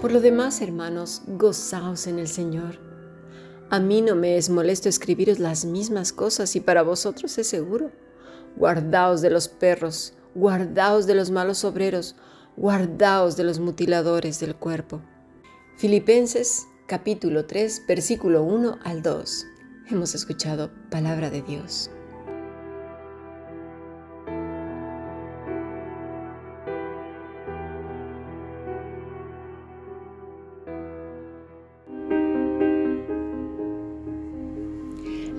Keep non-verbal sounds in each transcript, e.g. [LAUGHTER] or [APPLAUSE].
Por lo demás, hermanos, gozaos en el Señor. A mí no me es molesto escribiros las mismas cosas y para vosotros es seguro. Guardaos de los perros, guardaos de los malos obreros, guardaos de los mutiladores del cuerpo. Filipenses capítulo 3, versículo 1 al 2. Hemos escuchado palabra de Dios.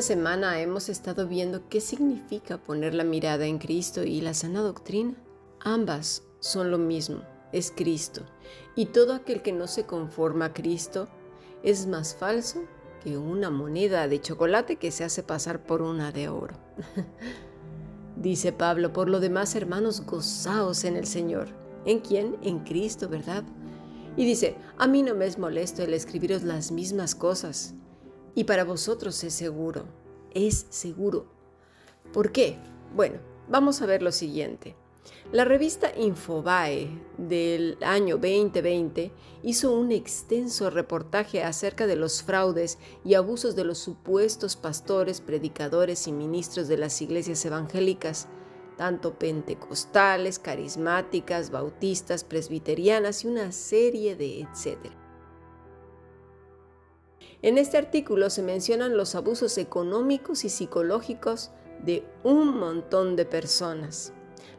Esta semana hemos estado viendo qué significa poner la mirada en Cristo y la sana doctrina. Ambas son lo mismo, es Cristo. Y todo aquel que no se conforma a Cristo es más falso que una moneda de chocolate que se hace pasar por una de oro. [LAUGHS] Dice Pablo, por lo demás, hermanos, gozaos en el Señor. ¿En quién? En Cristo, ¿verdad? Y dice, a mí no me es molesto el escribiros las mismas cosas y para vosotros es seguro, es seguro. ¿Por qué? Bueno, vamos a ver lo siguiente. La revista Infobae del año 2020 hizo un extenso reportaje acerca de los fraudes y abusos de los supuestos pastores, predicadores y ministros de las iglesias evangélicas, tanto pentecostales, carismáticas, bautistas, presbiterianas y una serie de etcétera. En este artículo se mencionan los abusos económicos y psicológicos de un montón de personas.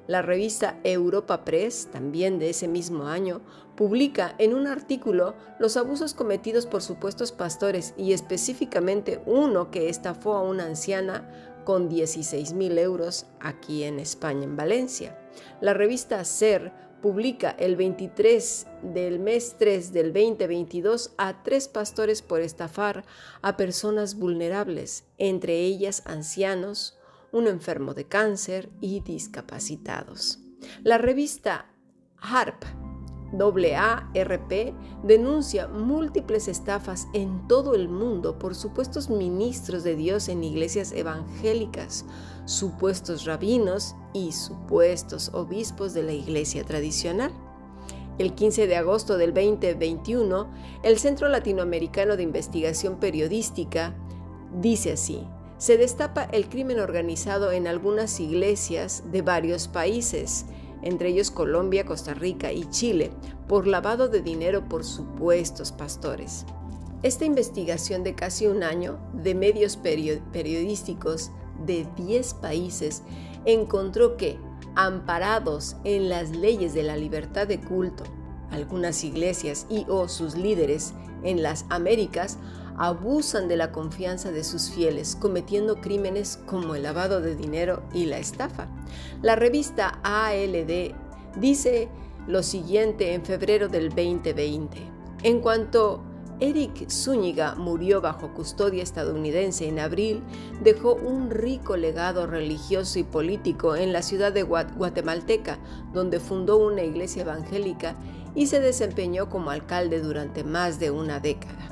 La revista Europa Press, también de ese mismo año, publica en un artículo los abusos cometidos por supuestos pastores y específicamente uno que estafó a una anciana con 16 mil euros aquí en España, en Valencia. La revista SER publica el 23 del mes 3 del 2022 a tres pastores por estafar a personas vulnerables, entre ellas ancianos, un enfermo de cáncer y discapacitados. La revista HARP AARP denuncia múltiples estafas en todo el mundo por supuestos ministros de Dios en iglesias evangélicas, supuestos rabinos y supuestos obispos de la iglesia tradicional. El 15 de agosto del 2021, el Centro Latinoamericano de Investigación Periodística dice así, se destapa el crimen organizado en algunas iglesias de varios países, entre ellos Colombia, Costa Rica y Chile, por lavado de dinero por supuestos pastores. Esta investigación de casi un año de medios periodísticos de 10 países encontró que, amparados en las leyes de la libertad de culto, algunas iglesias y o sus líderes en las Américas abusan de la confianza de sus fieles, cometiendo crímenes como el lavado de dinero y la estafa. La revista ALD dice lo siguiente en febrero del 2020. En cuanto Eric Zúñiga murió bajo custodia estadounidense en abril, dejó un rico legado religioso y político en la ciudad de Guatemalteca, donde fundó una iglesia evangélica y se desempeñó como alcalde durante más de una década.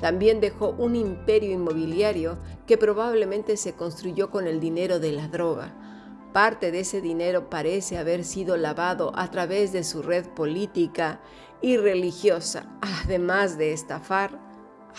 También dejó un imperio inmobiliario que probablemente se construyó con el dinero de la droga. Parte de ese dinero parece haber sido lavado a través de su red política y religiosa, además de estafar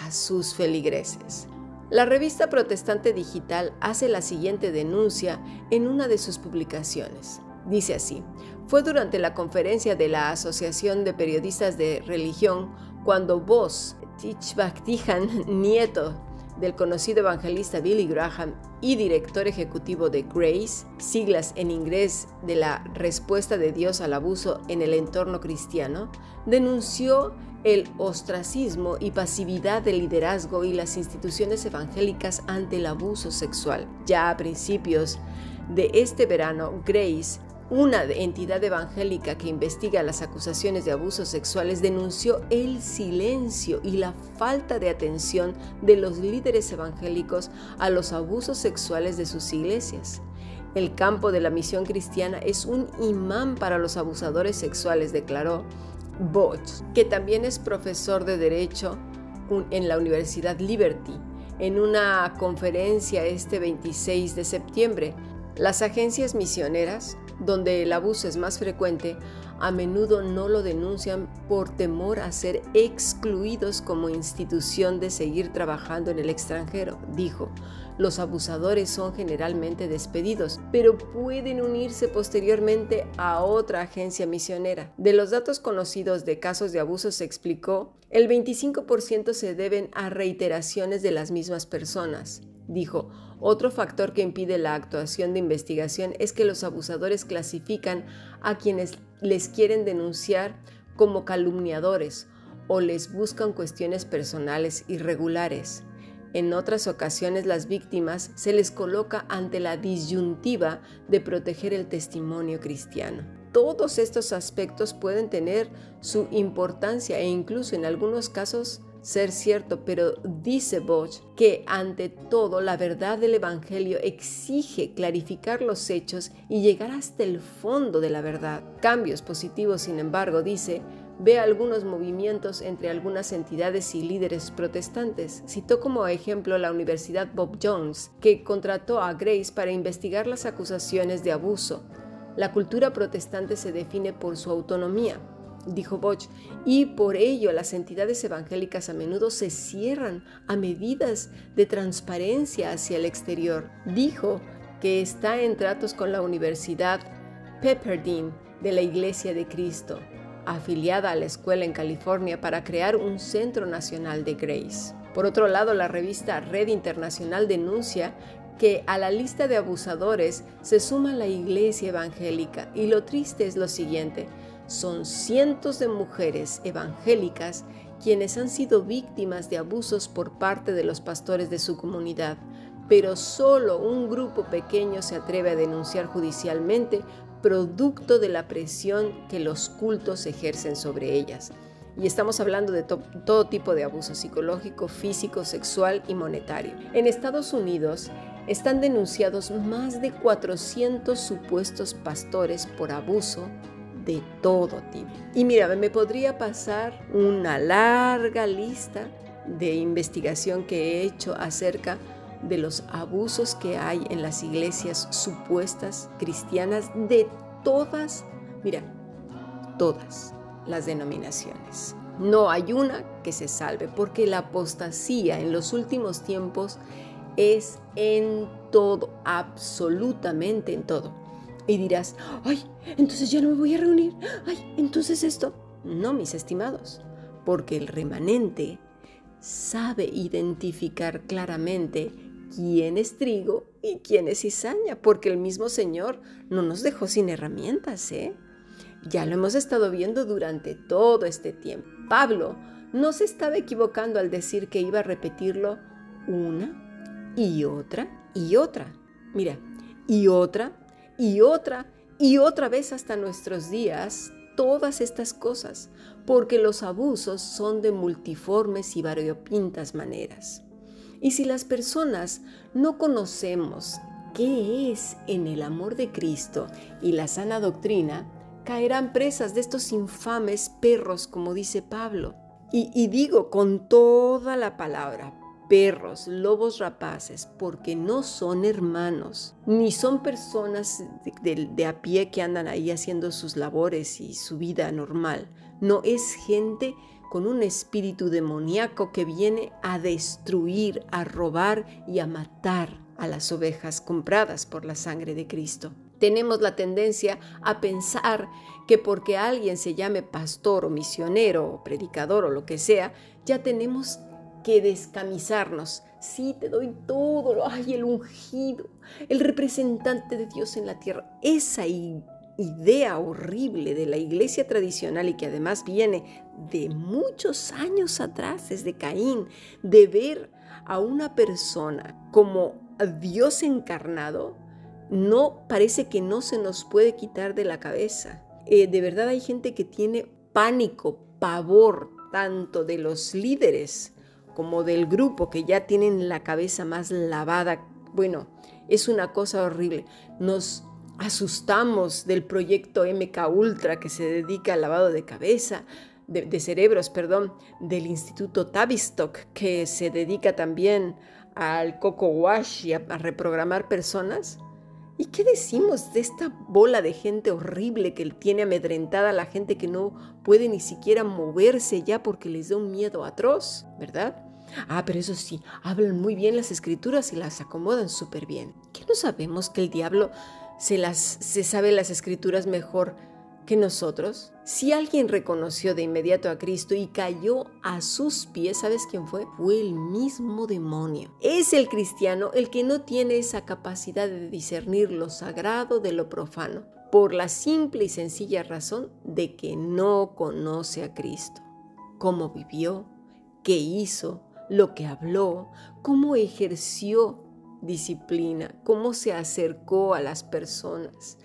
a sus feligreses. La revista protestante digital hace la siguiente denuncia en una de sus publicaciones. Dice así, fue durante la conferencia de la Asociación de Periodistas de Religión cuando vos, Tichbaktijan [LAUGHS] Nieto, del conocido evangelista Billy Graham y director ejecutivo de Grace, siglas en inglés de la respuesta de Dios al abuso en el entorno cristiano, denunció el ostracismo y pasividad del liderazgo y las instituciones evangélicas ante el abuso sexual. Ya a principios de este verano, Grace una entidad evangélica que investiga las acusaciones de abusos sexuales denunció el silencio y la falta de atención de los líderes evangélicos a los abusos sexuales de sus iglesias. El campo de la misión cristiana es un imán para los abusadores sexuales, declaró Boch, que también es profesor de Derecho en la Universidad Liberty, en una conferencia este 26 de septiembre. Las agencias misioneras donde el abuso es más frecuente, a menudo no lo denuncian por temor a ser excluidos como institución de seguir trabajando en el extranjero, dijo. Los abusadores son generalmente despedidos, pero pueden unirse posteriormente a otra agencia misionera. De los datos conocidos de casos de abuso se explicó, el 25% se deben a reiteraciones de las mismas personas. Dijo, otro factor que impide la actuación de investigación es que los abusadores clasifican a quienes les quieren denunciar como calumniadores o les buscan cuestiones personales irregulares. En otras ocasiones las víctimas se les coloca ante la disyuntiva de proteger el testimonio cristiano. Todos estos aspectos pueden tener su importancia e incluso en algunos casos ser cierto, pero dice Bosch que ante todo la verdad del Evangelio exige clarificar los hechos y llegar hasta el fondo de la verdad. Cambios positivos, sin embargo, dice, ve algunos movimientos entre algunas entidades y líderes protestantes. Citó como ejemplo la Universidad Bob Jones, que contrató a Grace para investigar las acusaciones de abuso. La cultura protestante se define por su autonomía, dijo Bosch, y por ello las entidades evangélicas a menudo se cierran a medidas de transparencia hacia el exterior. Dijo que está en tratos con la Universidad Pepperdine de la Iglesia de Cristo, afiliada a la escuela en California para crear un centro nacional de Grace. Por otro lado, la revista Red Internacional denuncia que a la lista de abusadores se suma la iglesia evangélica y lo triste es lo siguiente, son cientos de mujeres evangélicas quienes han sido víctimas de abusos por parte de los pastores de su comunidad, pero solo un grupo pequeño se atreve a denunciar judicialmente producto de la presión que los cultos ejercen sobre ellas. Y estamos hablando de todo tipo de abuso psicológico, físico, sexual y monetario. En Estados Unidos están denunciados más de 400 supuestos pastores por abuso de todo tipo. Y mira, me podría pasar una larga lista de investigación que he hecho acerca de los abusos que hay en las iglesias supuestas cristianas de todas, mira, todas las denominaciones. No hay una que se salve porque la apostasía en los últimos tiempos es en todo, absolutamente en todo y dirás, ay, entonces ya no me voy a reunir, ay, entonces esto. No, mis estimados, porque el remanente sabe identificar claramente quién es trigo y quién es cizaña, porque el mismo Señor no nos dejó sin herramientas, ¿eh? Ya lo hemos estado viendo durante todo este tiempo. Pablo no se estaba equivocando al decir que iba a repetirlo una y otra y otra. Mira, y otra y otra y otra vez hasta nuestros días todas estas cosas, porque los abusos son de multiformes y variopintas maneras. Y si las personas no conocemos qué es en el amor de Cristo y la sana doctrina, caerán presas de estos infames perros, como dice Pablo. Y, y digo con toda la palabra, perros, lobos rapaces, porque no son hermanos, ni son personas de, a pie que andan ahí haciendo sus labores y su vida normal. No es gente con un espíritu demoníaco que viene a destruir, a robar y a matar a las ovejas compradas por la sangre de Cristo. Tenemos la tendencia a pensar que porque alguien se llame pastor o misionero o predicador o lo que sea, ya tenemos descamisarnos. Sí, te doy todo, ay, el ungido, el representante de Dios en la tierra. Esa idea horrible de la iglesia tradicional y que además viene de muchos años atrás, desde Caín, de ver a una persona como Dios encarnado, no parece que no se nos puede quitar de la cabeza. Eh, de verdad hay gente que tiene pánico, pavor, tanto de los líderes como del grupo que ya tienen la cabeza más lavada. Bueno, es una cosa horrible. Nos asustamos del proyecto MK Ultra que se dedica al lavado de cabeza, de, cerebros, perdón, del Instituto Tavistock que se dedica también al coco wash y a reprogramar personas. ¿Y qué decimos de esta bola de gente horrible que tiene amedrentada a la gente que no puede ni siquiera moverse ya porque les da un miedo atroz, ¿verdad? Ah, pero eso sí, hablan muy bien las escrituras y las acomodan súper bien. ¿Qué no sabemos que el diablo se, las, se sabe las escrituras mejor que nosotros? Si alguien reconoció de inmediato a Cristo y cayó a sus pies, ¿sabes quién fue? Fue el mismo demonio. Es el cristiano el que no tiene esa capacidad de discernir lo sagrado de lo profano, por la simple y sencilla razón de que no conoce a Cristo. Cómo vivió, qué hizo, lo que habló, cómo ejerció disciplina, cómo se acercó a las personas.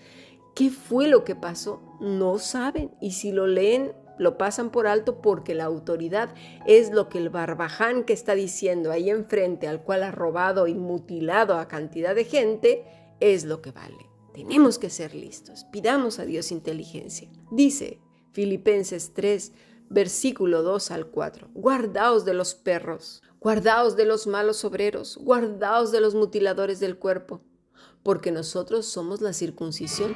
¿Qué fue lo que pasó? No saben. Y si lo leen, lo pasan por alto porque la autoridad es lo que el barbaján que está diciendo ahí enfrente, al cual ha robado y mutilado a cantidad de gente, es lo que vale. Tenemos que ser listos. Pidamos a Dios inteligencia. Dice Filipenses 3, versículo 2 al 4. Guardaos de los perros, guardaos de los malos obreros, guardaos de los mutiladores del cuerpo, porque nosotros somos la circuncisión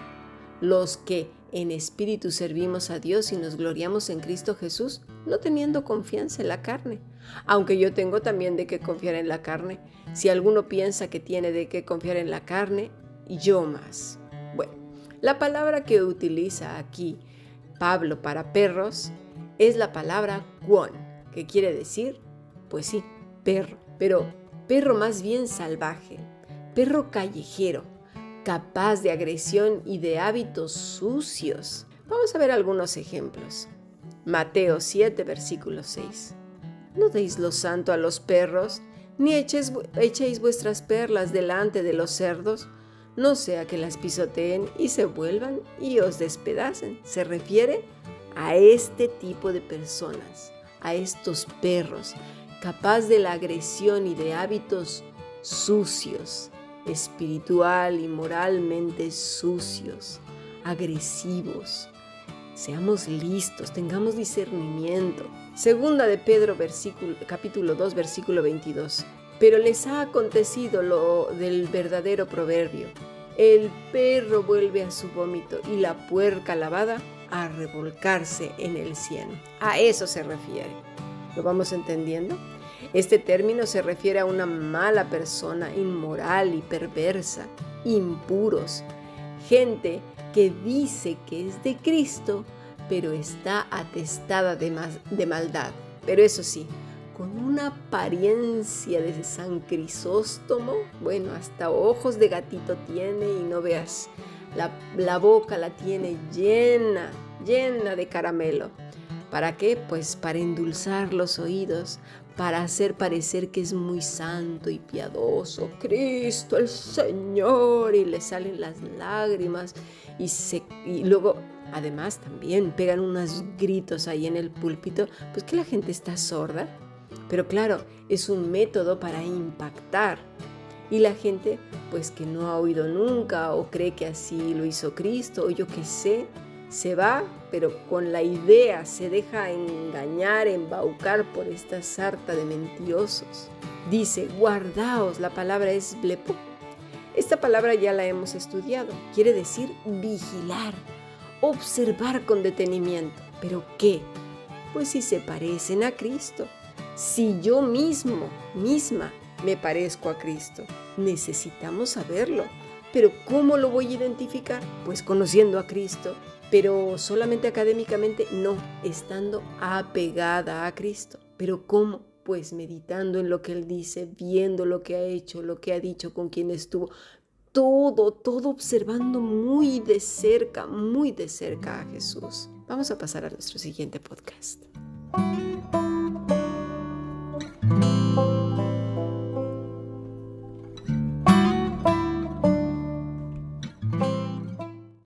los que en espíritu servimos a Dios y nos gloriamos en Cristo Jesús, no teniendo confianza en la carne. Aunque yo tengo también de qué confiar en la carne. Si alguno piensa que tiene de qué confiar en la carne, yo más. Bueno, la palabra que utiliza aquí Pablo para perros es la palabra guon, que quiere decir, pues sí, perro, pero perro más bien salvaje, perro callejero capaz de agresión y de hábitos sucios. Vamos a ver algunos ejemplos. Mateo 7, versículo 6. No deis lo santo a los perros, ni echéis vuestras perlas delante de los cerdos, no sea que las pisoteen y se vuelvan y os despedacen. Se refiere a este tipo de personas, a estos perros, capaz de la agresión y de hábitos sucios espiritual y moralmente sucios, agresivos. Seamos listos, tengamos discernimiento. Segunda de Pedro, capítulo 2, versículo 22. Pero les ha acontecido lo del verdadero proverbio. El perro vuelve a su vómito y la puerca lavada a revolcarse en el cielo. A eso se refiere. ¿Lo vamos entendiendo? Este término se refiere a una mala persona, inmoral y perversa, impuros, gente que dice que es de Cristo, pero está atestada de, de maldad. Pero eso sí, con una apariencia de San Crisóstomo, bueno, hasta ojos de gatito tiene y no veas, la, boca la tiene llena, llena de caramelo. ¿Para qué? Pues para endulzar los oídos, para hacer parecer que es muy santo y piadoso, Cristo el Señor, y le salen las lágrimas y, y luego además también pegan unos gritos ahí en el púlpito, pues que la gente está sorda. Pero claro, es un método para impactar. Y la gente, pues que no ha oído nunca o cree que así lo hizo Cristo o yo qué sé, se va, pero con la idea se deja engañar, embaucar por esta sarta de mentirosos. Dice, guardaos, la palabra es blepo. Esta palabra ya la hemos estudiado, quiere decir vigilar, observar con detenimiento. ¿Pero qué? Pues si se parecen a Cristo, si yo mismo, misma, me parezco a Cristo, necesitamos saberlo. Pero ¿cómo lo voy a identificar? Pues conociendo a Cristo, pero solamente académicamente no, estando apegada a Cristo. Pero ¿cómo? Pues meditando en lo que Él dice, viendo lo que ha hecho, lo que ha dicho, con quién estuvo, todo, todo observando muy de cerca, muy de cerca a Jesús. Vamos a pasar a nuestro siguiente podcast.